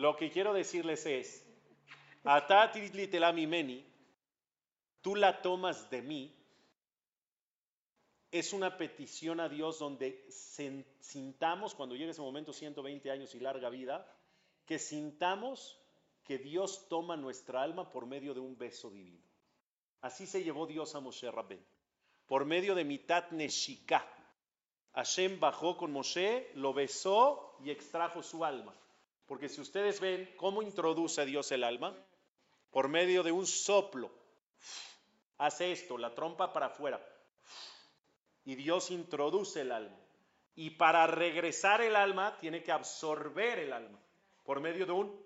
Lo que quiero decirles es, meni, tú la tomas de mí, es una petición a Dios donde sintamos, cuando llegue ese momento, 120 años y larga vida, que sintamos que Dios toma nuestra alma por medio de un beso divino. Así se llevó Dios a Moshe Rabben, por medio de Mitat Neshika. Hashem bajó con Moshe, lo besó y extrajo su alma. Porque si ustedes ven cómo introduce Dios el alma, por medio de un soplo, hace esto, la trompa para afuera, y Dios introduce el alma. Y para regresar el alma, tiene que absorber el alma por medio de un...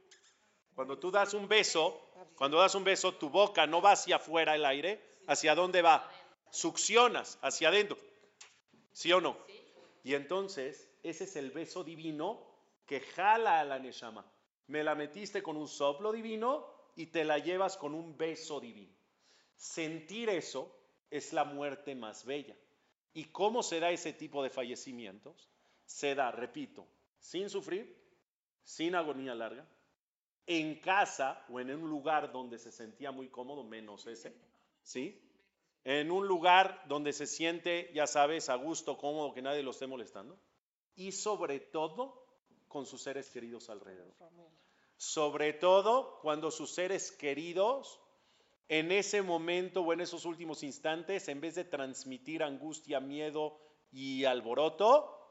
Cuando tú das un beso, cuando das un beso, tu boca no va hacia afuera el aire, ¿hacia dónde va? Succionas hacia adentro. ¿Sí o no? Y entonces, ese es el beso divino que jala a la Neshama. Me la metiste con un soplo divino y te la llevas con un beso divino. Sentir eso es la muerte más bella. ¿Y cómo se da ese tipo de fallecimientos? Se da, repito, sin sufrir, sin agonía larga, en casa o en un lugar donde se sentía muy cómodo, menos ese, ¿sí? En un lugar donde se siente, ya sabes, a gusto, cómodo, que nadie lo esté molestando. Y sobre todo con sus seres queridos alrededor. Sobre todo cuando sus seres queridos en ese momento o en esos últimos instantes, en vez de transmitir angustia, miedo y alboroto,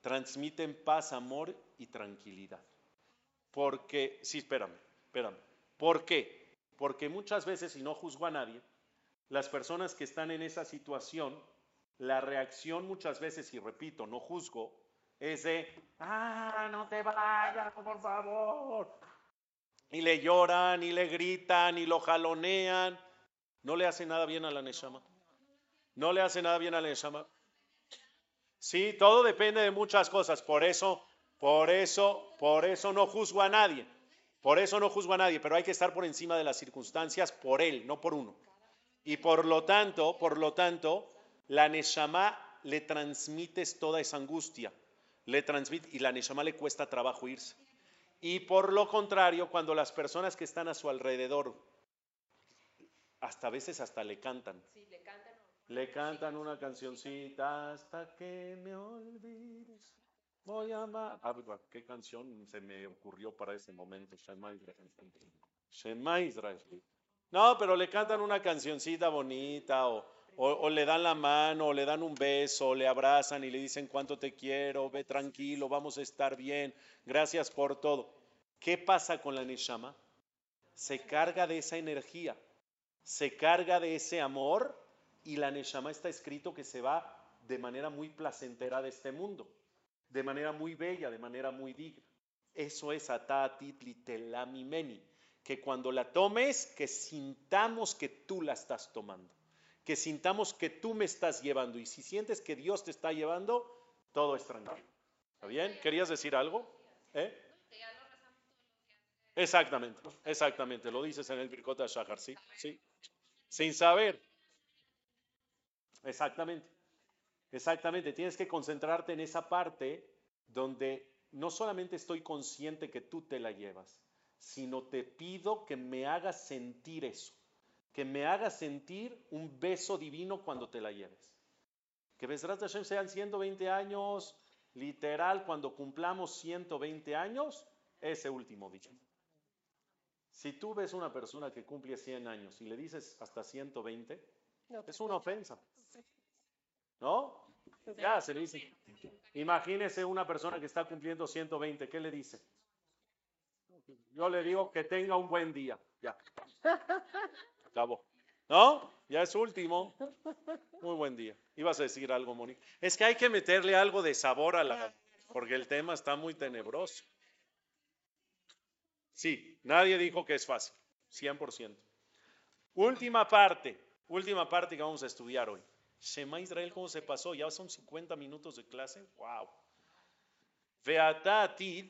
transmiten paz, amor y tranquilidad. Porque, sí, espérame, espérame. ¿Por qué? Porque muchas veces, y no juzgo a nadie, las personas que están en esa situación, la reacción muchas veces, y repito, no juzgo, es de, ah, no te vayas, por favor, y le lloran, y le gritan, y lo jalonean. No le hace nada bien a la Neshama. No le hace nada bien a la Neshama. Sí, todo depende de muchas cosas. Por eso, por eso, por eso no juzgo a nadie. Por eso no juzgo a nadie, pero hay que estar por encima de las circunstancias por él, no por uno. Y por lo tanto, por lo tanto, la Neshama le transmites toda esa angustia. Le transmite, y la Neshama le cuesta trabajo irse. Y por lo contrario, cuando las personas que están a su alrededor, hasta a veces hasta le cantan. le cantan. una cancioncita hasta que me olvides. Voy a amar. Ah, ¿Qué canción se me ocurrió para ese momento? Shema Israel. No, pero le cantan una cancioncita bonita o, o, le dan la mano, o le dan un beso, o le abrazan y le dicen cuánto te quiero, ve tranquilo, vamos a estar bien, gracias por todo. ¿Qué pasa con la Neshama? Se carga de esa energía, se carga de ese amor y la Neshama está escrito que se va de manera muy placentera de este mundo, de manera muy bella, de manera muy digna. Eso es atatit litelamimeni, que cuando la tomes, que sintamos que tú la estás tomando que sintamos que tú me estás llevando. Y si sientes que Dios te está llevando, todo es tranquilo. ¿Está bien? ¿Querías decir algo? ¿Eh? Exactamente, exactamente. Lo dices en el Birkota Shahar, ¿sí? Sí. Sin saber. Exactamente. Exactamente. Tienes que concentrarte en esa parte donde no solamente estoy consciente que tú te la llevas, sino te pido que me hagas sentir eso que me haga sentir un beso divino cuando te la lleves. Que Besrat Hashem sean 120 años, literal, cuando cumplamos 120 años, ese último día. Si tú ves una persona que cumple 100 años y le dices hasta 120, es una ofensa. ¿No? Ya se le dice. Imagínese una persona que está cumpliendo 120, ¿qué le dice? Yo le digo que tenga un buen día. Ya. Acabó. ¿No? Ya es último. Muy buen día. Ibas a decir algo, Mónica. Es que hay que meterle algo de sabor a la... porque el tema está muy tenebroso. Sí, nadie dijo que es fácil. 100%. Última parte. Última parte que vamos a estudiar hoy. Shema Israel, ¿cómo se pasó? Ya son 50 minutos de clase. ¡Wow! Veatatid.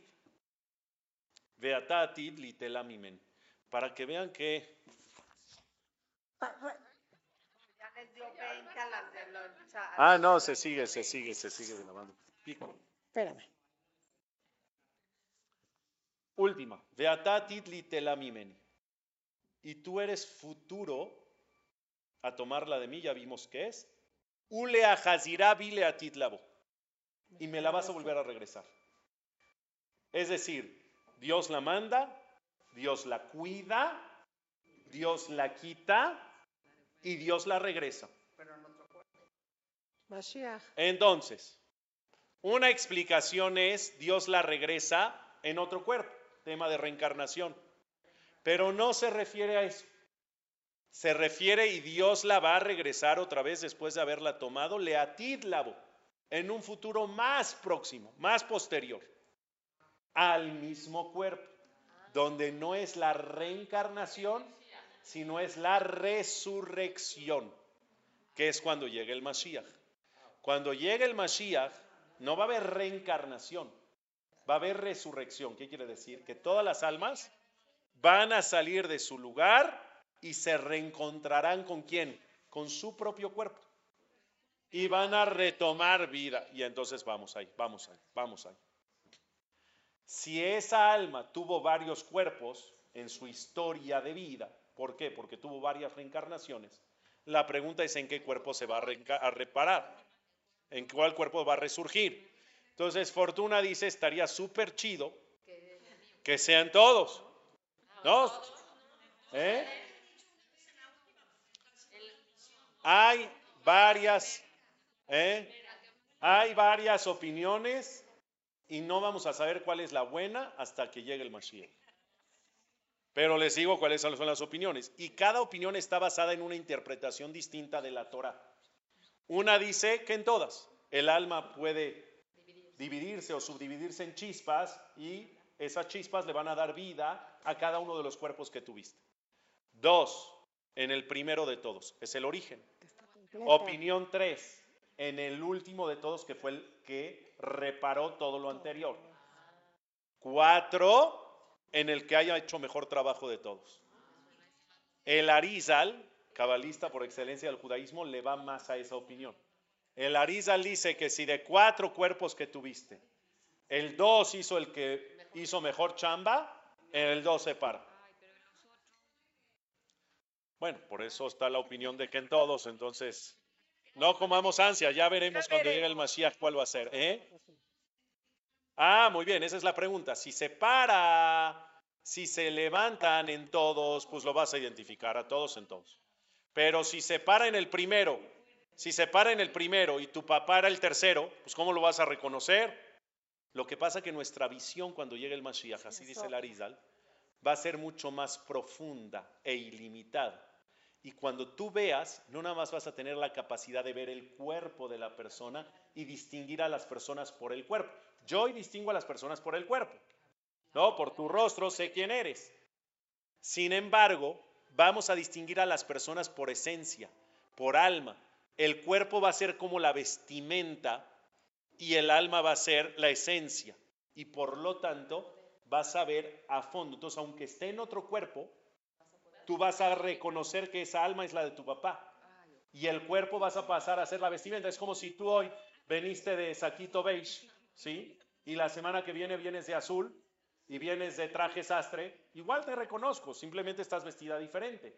Veatatid litelamimen. Para que vean que Ah, no, se sigue, se sigue, se sigue grabando. Pico. Espérame. Última. Veatatit litelamimeni. Y tú eres futuro a tomarla de mí, ya vimos que es. Ule a bile atitlabo. Y me la vas a volver a regresar. Es decir, Dios la manda, Dios la cuida, Dios la quita y Dios la regresa. Entonces, una explicación es Dios la regresa en otro cuerpo, tema de reencarnación. Pero no se refiere a eso. Se refiere y Dios la va a regresar otra vez después de haberla tomado, leatidlavo, en un futuro más próximo, más posterior, al mismo cuerpo, donde no es la reencarnación, sino es la resurrección, que es cuando llega el Mashiach. Cuando llegue el Mashiach, no va a haber reencarnación, va a haber resurrección. ¿Qué quiere decir? Que todas las almas van a salir de su lugar y se reencontrarán con quién? Con su propio cuerpo. Y van a retomar vida. Y entonces vamos ahí, vamos ahí, vamos ahí. Si esa alma tuvo varios cuerpos en su historia de vida, ¿por qué? Porque tuvo varias reencarnaciones. La pregunta es en qué cuerpo se va a, reparar, en cuál cuerpo va a resurgir. Entonces Fortuna dice, estaría súper chido que sean todos. ¿No? ¿Eh? Hay varias, ¿eh? hay varias opiniones y no vamos a saber cuál es la buena hasta que llegue el Mashiach. Pero les digo cuáles son las opiniones. Y cada opinión está basada en una interpretación distinta de la Torah. Una dice que en todas el alma puede dividirse o subdividirse en chispas y esas chispas le van a dar vida a cada uno de los cuerpos que tuviste. Dos, en el primero de todos, es el origen. Opinión tres, en el último de todos, que fue el que reparó todo lo anterior. Cuatro, en el que haya hecho mejor trabajo de todos. El Arizal, cabalista por excelencia del judaísmo, le va más a esa opinión. El Arizal dice que si de cuatro cuerpos que tuviste, el dos hizo el que hizo mejor chamba, el dos se para. Bueno, por eso está la opinión de que en todos, entonces, no comamos ansia, ya veremos cuando llegue el Mashiach cuál va a ser. ¿eh? Ah, muy bien, esa es la pregunta. Si se para, si se levantan en todos, pues lo vas a identificar a todos en todos. Pero si se para en el primero, si se para en el primero y tu papá era el tercero, pues ¿cómo lo vas a reconocer? Lo que pasa que nuestra visión cuando llegue el Mashiach, así dice el Arizal, va a ser mucho más profunda e ilimitada. Y cuando tú veas, no nada más vas a tener la capacidad de ver el cuerpo de la persona y distinguir a las personas por el cuerpo. Yo hoy distingo a las personas por el cuerpo. No, por tu rostro sé quién eres. Sin embargo, vamos a distinguir a las personas por esencia, por alma. El cuerpo va a ser como la vestimenta y el alma va a ser la esencia. Y por lo tanto, vas a ver a fondo. Entonces, aunque esté en otro cuerpo, tú vas a reconocer que esa alma es la de tu papá. Y el cuerpo vas a pasar a ser la vestimenta. Es como si tú hoy veniste de saquito beige, ¿sí? Y la semana que viene vienes de azul y vienes de traje sastre. Igual te reconozco, simplemente estás vestida diferente.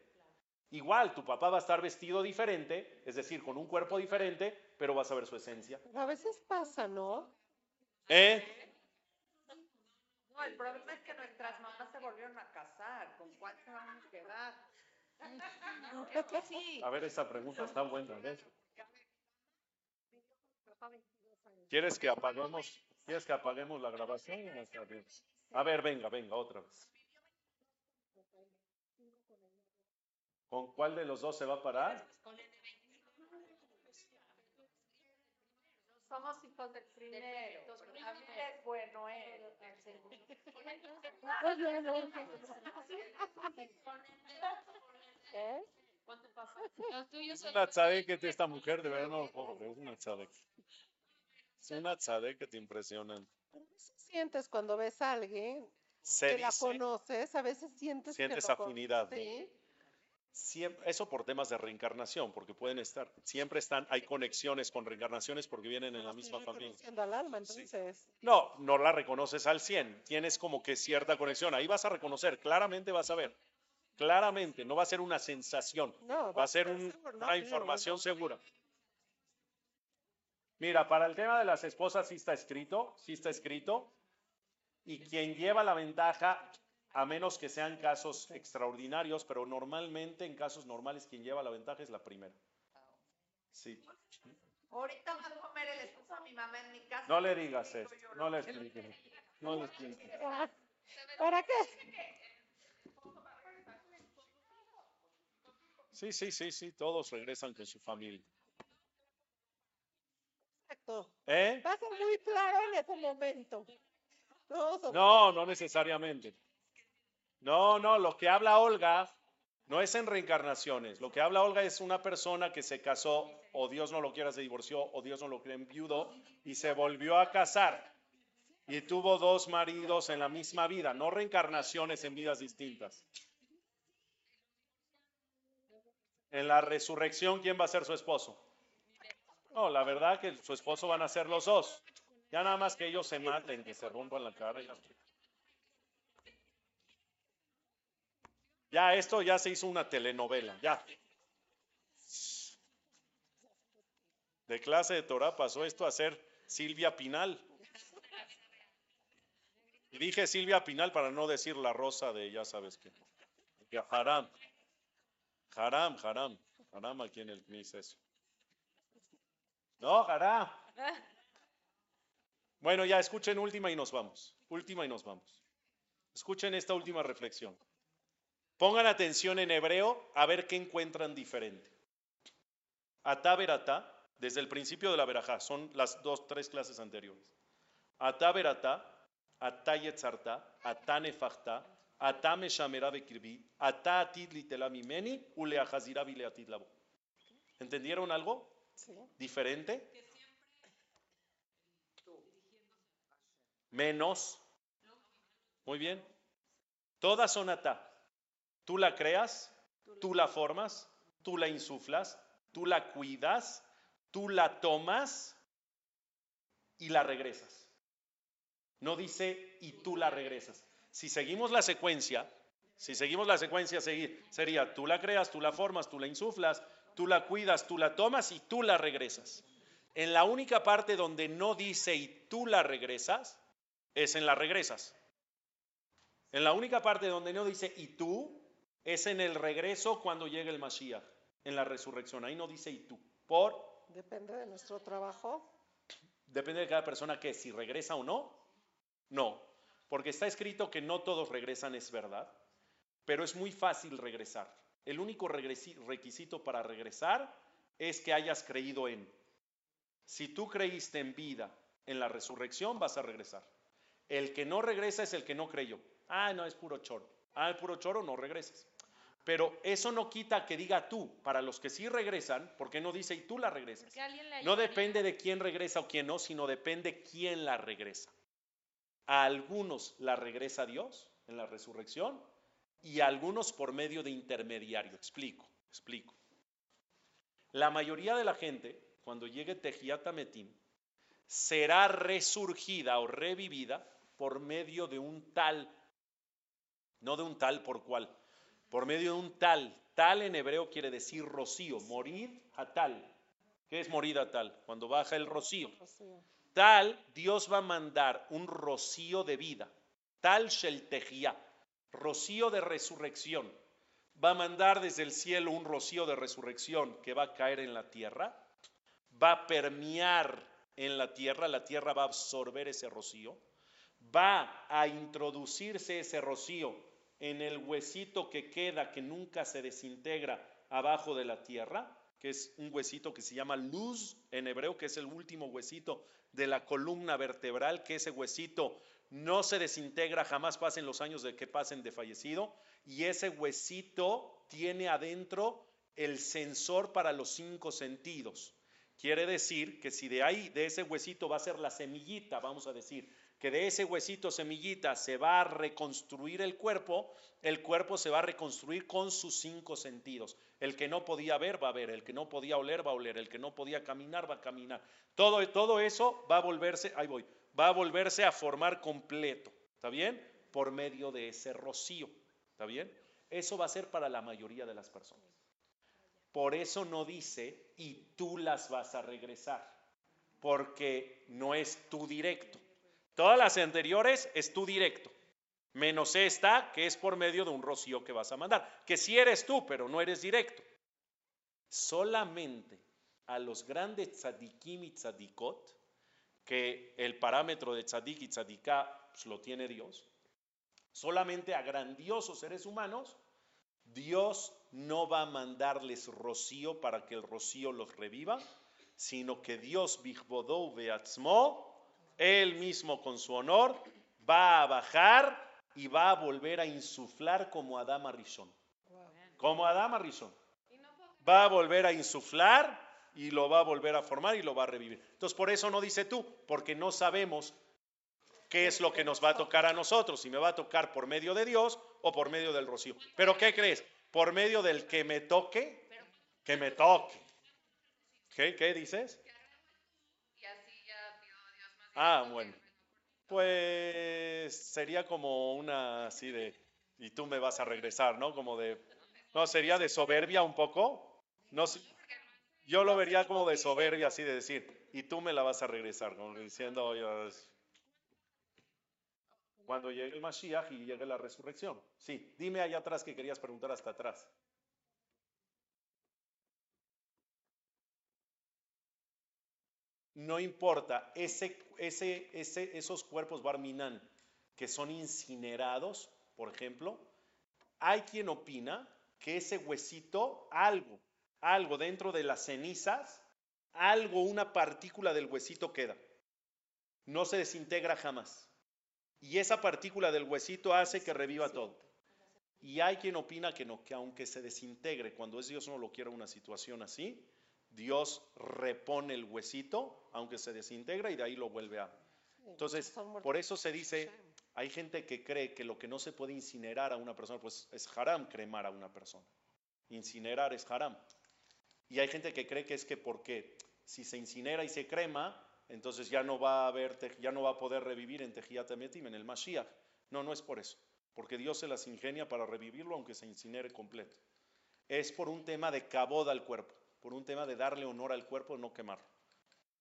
Igual, tu papá va a estar vestido diferente, es decir, con un cuerpo diferente, pero vas a ver su esencia. A veces pasa, ¿no? ¿Eh? No, el problema es que nuestras mamás se volvieron a casar. ¿Con cuál se van a quedar? A ver, esa pregunta está buena. ¿Quieres que apaguemos, ¿Quieres que apaguemos la grabación? A ver, venga, venga, otra vez. ¿Con cuál de los dos se va a parar? Somos hijos del primero. A mí es bueno él. ¿Eh? Es una tzadeket esta mujer, de verdad no lo puedo creer, es una tzadeket. Es una tzadeket te impresionante. Sientes cuando ves a alguien Se que la dice, conoces, a veces sientes, sientes que lo con- afinidad. ¿no? Sí. Siempre, eso por temas de reencarnación, porque pueden estar, siempre están, hay conexiones con reencarnaciones porque vienen en la misma familia. reconociendo al alma, Sí. entonces. No, no la reconoces al 100, tienes como que cierta conexión, ahí vas a reconocer, claramente vas a ver, claramente, no va a ser una sensación, No, va a ser un- seguro, no, una información segura. Mira, para el tema de las esposas sí está escrito, sí está escrito, y quien lleva la ventaja, a menos que sean casos extraordinarios, pero normalmente en casos normales quien lleva la ventaja es la primera. Sí. Ahorita va a comer el esposo a mi mamá en mi casa. No le digas eso, no le expliques. No le expliques. ¿Para qué? Sí, sí, sí, sí, todos regresan con su familia. Exacto. ¿Eh? Va a ser muy claro en ese momento. No, no necesariamente. No, no, lo que habla Olga no es en reencarnaciones. Lo que habla Olga es una persona que se casó, o Dios no lo quiera, se divorció, o Dios no lo quiera, viudo, y se volvió a casar. Y tuvo dos maridos en la misma vida, no reencarnaciones en vidas distintas. En la resurrección, ¿quién va a ser su esposo? No, la verdad que su esposo van a ser los dos. Ya nada más que ellos se maten, que se rompan la cara. y. Ya, esto ya se hizo una telenovela, ya. De clase de Torah pasó esto a ser Silvia Pinal. Y dije Silvia Pinal para no decir la rosa de ya sabes qué. Que haram. Haram, haram. Haram aquí en el dice eso. No, haram. Bueno, ya escuchen última y nos vamos. Última y nos vamos. Escuchen esta última reflexión. Pongan atención en hebreo a ver qué encuentran diferente. Atá veratá, desde el principio de la verajá, son las dos, tres clases anteriores. Atá veratá, atá yetzartá, atá nefachta, atá meshamera bekirbi, atá atid litela mimeni, uleachazira bileatid labo. ¿Entendieron algo Sí. diferente? Menos. Muy bien. Todas son atá. Tú la creas, tú la formas, tú la insuflas, tú la cuidas, tú la tomas y la regresas. No dice y tú la regresas. Si seguimos la secuencia, si seguimos la secuencia, sería tú la creas, tú la formas, tú la insuflas, tú la cuidas, tú la tomas y tú la regresas. En la única parte donde no dice y tú la regresas, es en la regresas. En la única parte donde no dice y tú, es en el regreso cuando llegue el Mashiach, en la resurrección. Ahí no dice y tú. Por, Depende de nuestro trabajo. depende de cada persona que si regresa o no. No, porque está escrito que no todos regresan, es verdad, pero es muy fácil regresar. El único requisito para regresar es que hayas creído en. Si tú creíste en vida, en la resurrección, vas a regresar. El que no regresa es el que no creyó. Ah, no, es puro choro. Ah, el puro choro, no regreses. Pero eso no quita que diga tú, para los que sí regresan, porque no dice y tú la regresas. No depende de quién regresa o quién no, sino depende quién la regresa. A algunos la regresa Dios en la resurrección y a algunos por medio de intermediario. Explico, explico. La mayoría de la gente, cuando llegue Tejiat Metim, será resurgida o revivida por medio de un tal, no de un tal por cual, por medio de un tal. Tal en hebreo quiere decir rocío, morir a tal. ¿Qué es morir a tal? Cuando baja el rocío. Tal, Dios va a mandar un rocío de vida. Tal shel tejía, rocío de resurrección. Va a mandar desde el cielo un rocío de resurrección que va a caer en la tierra. Va a permear en la tierra, la tierra va a absorber ese rocío. Va a introducirse ese rocío en el huesito que queda, que nunca se desintegra abajo de la tierra, que es un huesito que se llama luz en hebreo, que es el último huesito de la columna vertebral, que ese huesito no se desintegra, jamás pasen los años de que pasen de fallecido, y ese huesito tiene adentro el sensor para los cinco sentidos. Quiere decir que si de ahí, de ese huesito va a ser la semillita, vamos a decir, que de ese huesito semillita se va a reconstruir el cuerpo, el cuerpo se va a reconstruir con sus cinco sentidos. El que no podía ver va a ver, el que no podía oler va a oler, el que no podía caminar va a caminar. Todo, todo eso va a volverse, ahí voy, va a volverse a formar completo, ¿está bien? Por medio de ese rocío, ¿está bien? Eso va a ser para la mayoría de las personas. Por eso no dice, y tú las vas a regresar, porque no es tu directo. Todas las anteriores es tu directo, menos esta que es por medio de un rocío que vas a mandar, que si eres tú, pero no eres directo. Solamente a los grandes tzadikim y tzadikot, que el parámetro de tzadik y tzadiká pues, lo tiene Dios, solamente a grandiosos seres humanos, Dios no va a mandarles rocío para que el rocío los reviva, sino que Dios, Bichbodou Beatzmo, él mismo con su honor, va a bajar y va a volver a insuflar como Adama Rishon. Como Adama Rishon. Va a volver a insuflar y lo va a volver a formar y lo va a revivir. Entonces, por eso no dice tú, porque no sabemos qué es lo que nos va a tocar a nosotros, si me va a tocar por medio de Dios o por medio del rocío. Pero ¿qué crees? Por medio del que me toque, que me toque. ¿Qué, qué dices? Ah, bueno. Pues sería como una así de, y tú me vas a regresar, ¿no? Como de, no, sería de soberbia un poco. No, yo lo vería como de soberbia, así de decir, y tú me la vas a regresar, como diciendo, cuando llegue el Mashiach y llegue la resurrección. Sí, dime allá atrás que querías preguntar hasta atrás. no importa, ese, ese, ese, esos cuerpos barminan que son incinerados, por ejemplo, hay quien opina que ese huesito, algo, algo dentro de las cenizas, algo, una partícula del huesito queda. No se desintegra jamás. Y esa partícula del huesito hace que reviva todo. Y hay quien opina que no, que aunque se desintegre, cuando es Dios no lo quiere una situación así, Dios repone el huesito, aunque se desintegra, y de ahí lo vuelve a. Entonces, por eso se dice, hay gente que cree que lo que no se puede incinerar a una persona, pues es haram cremar a una persona. Incinerar es haram. Y hay gente que cree que es que porque si se incinera y se crema, entonces ya no va a haber, ya no va a poder revivir en Tejiyat en el Mashiach. No, no es por eso. Porque Dios se las ingenia para revivirlo aunque se incinere completo. Es por un tema de caboda al cuerpo por un tema de darle honor al cuerpo, no quemarlo.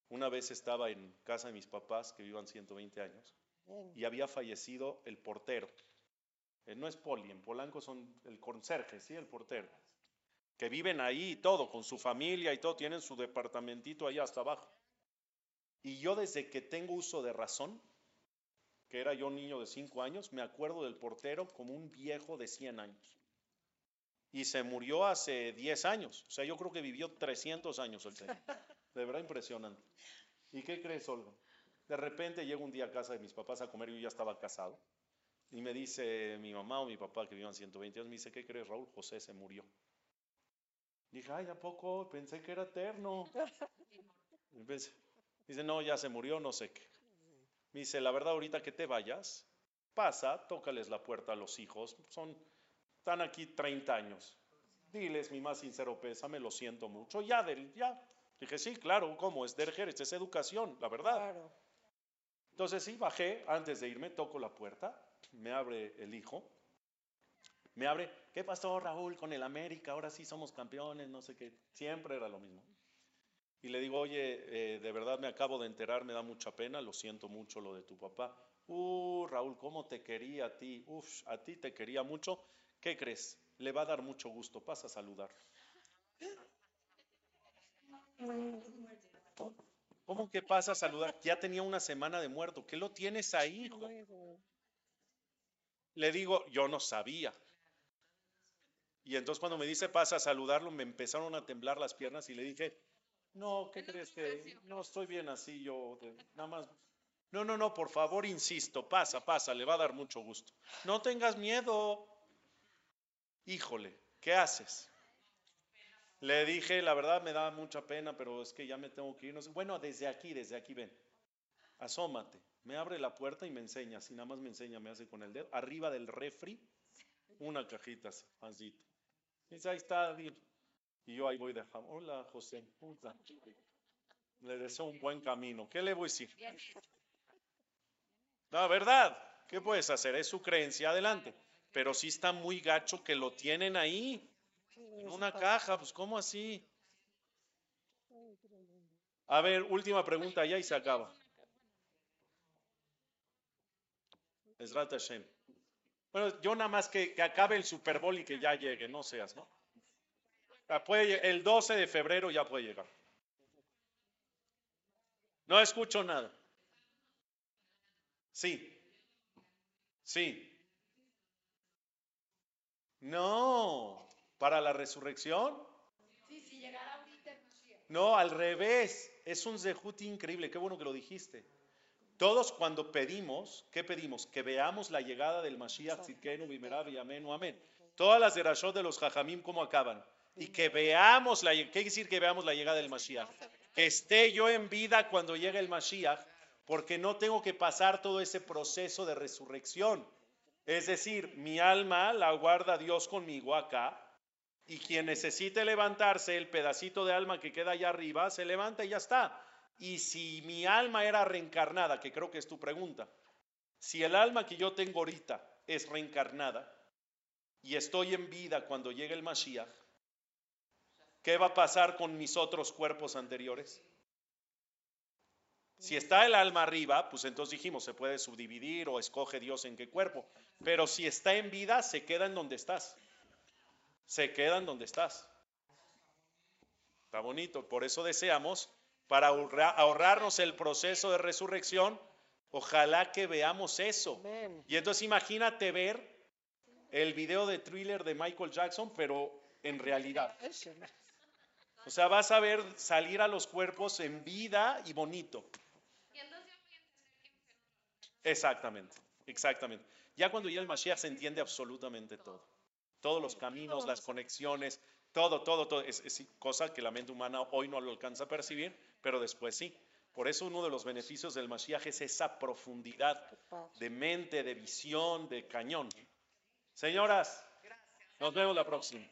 Una vez estaba en casa de mis papás, que vivan 120 años, y había fallecido el portero. Eh, no es poli, en Polanco son el conserje, sí, el portero. Que viven ahí y todo, con su familia y todo, tienen su departamentito ahí hasta abajo. Y yo desde que tengo uso de razón, que era yo niño de 5 años, me acuerdo del portero como un viejo de 100 años y se murió hace 10 años. O sea, yo creo que vivió 300 años el señor. De verdad impresionante. ¿Y qué crees, Olga? De repente llego un día a casa de mis papás a comer, yo ya estaba casado, y me dice mi mamá o mi papá, que vivan 120 años, me dice, ¿qué crees, Raúl? José se murió. Dije, ay, ¿a poco? Pensé que era eterno. Dice, no, ya se murió, no sé qué. Me dice, la verdad, ahorita que te vayas, pasa, tócales la puerta a los hijos, son están aquí 30 años. Diles mi más sincero pésame, lo siento mucho. Ya, ya. Dije, sí, claro, ¿cómo? Es Derger, es educación, la verdad. Entonces sí, bajé, antes de irme, toco la puerta, me abre el hijo, me abre, ¿qué pasó Raúl con el América? Ahora sí somos campeones, no sé qué. Siempre era lo mismo. Y le digo, oye, eh, de verdad me acabo de enterar, me da mucha pena, lo siento mucho lo de tu papá. Uh, Raúl, ¿cómo te quería a ti? Uf, a ti te quería mucho ¿Qué crees? Le va a dar mucho gusto. Pasa a saludar. ¿Cómo que pasa a saludar? Ya tenía una semana de muerto. ¿Qué lo tienes ahí, hijo? Le digo, yo no sabía. Y entonces cuando me dice pasa a saludarlo, me empezaron a temblar las piernas y le dije, no, ¿qué crees que? No, estoy bien así, yo nada más. No, no, no, por favor, insisto, pasa, pasa, le va a dar mucho gusto. No tengas miedo híjole, ¿qué haces? Le dije, la verdad me da mucha pena, pero es que ya me tengo que ir. Bueno, desde aquí, desde aquí ven. Asómate. Me abre la puerta y me enseña, si nada más me enseña, me hace con el dedo, arriba del refri, una cajita así. Dice, ahí está, y yo ahí voy de Hola, José. Le deseo un buen camino. ¿Qué le voy a decir? La verdad, ¿qué puedes hacer? Es su creencia, adelante. Pero sí está muy gacho que lo tienen ahí, en una caja, pues ¿cómo así? A ver, última pregunta ya y se acaba. Esrata Hashem. Bueno, yo nada más que, que, acabe el Super y que ya llegue, no seas, ¿no? Puede, el 12 de febrero ya puede llegar. No escucho nada. Sí. Sí. No. ¿Para la resurrección? Sí, si llegara ahorita. No, al revés. Es un zehut increíble. Qué bueno que lo dijiste. Todos cuando pedimos, ¿qué pedimos? Que veamos la llegada del Mashiach, Tzidkenu, y Amén, Amén. Todas las derashot de los Jajamim, ¿cómo acaban? Y que veamos la, ¿qué decir que veamos la llegada del Mashiach? que esté yo en vida cuando llegue el Mashiach, porque no tengo que pasar todo ese proceso de resurrección. Es decir, mi alma la guarda Dios conmigo acá, y quien necesite levantarse, el pedacito de alma que queda allá arriba, se levanta y ya está. Y si mi alma era reencarnada, que creo que es tu pregunta, si el alma que yo tengo ahorita es reencarnada y estoy en vida cuando llegue el Mashiach, ¿Qué va a pasar con mis otros cuerpos anteriores? Si está el alma arriba, pues entonces dijimos, se puede subdividir o escoge Dios en qué cuerpo. Pero si está en vida, se queda en donde estás. Se queda en donde estás. Está bonito. Por eso deseamos, para ahorrarnos el proceso de resurrección, ojalá que veamos eso. Y entonces imagínate ver el video de thriller de Michael Jackson, pero en realidad. O sea, vas a ver salir a los cuerpos en vida y bonito. Exactamente, exactamente. Ya cuando llega el Mashiach se entiende absolutamente todo. Todos los caminos, las conexiones, todo, todo, todo. Es, cosa que la mente humana hoy no lo alcanza a percibir, pero después sí. Por eso uno de los beneficios del Mashiach es esa profundidad de mente, de visión, de cañón. Señoras, nos vemos la próxima.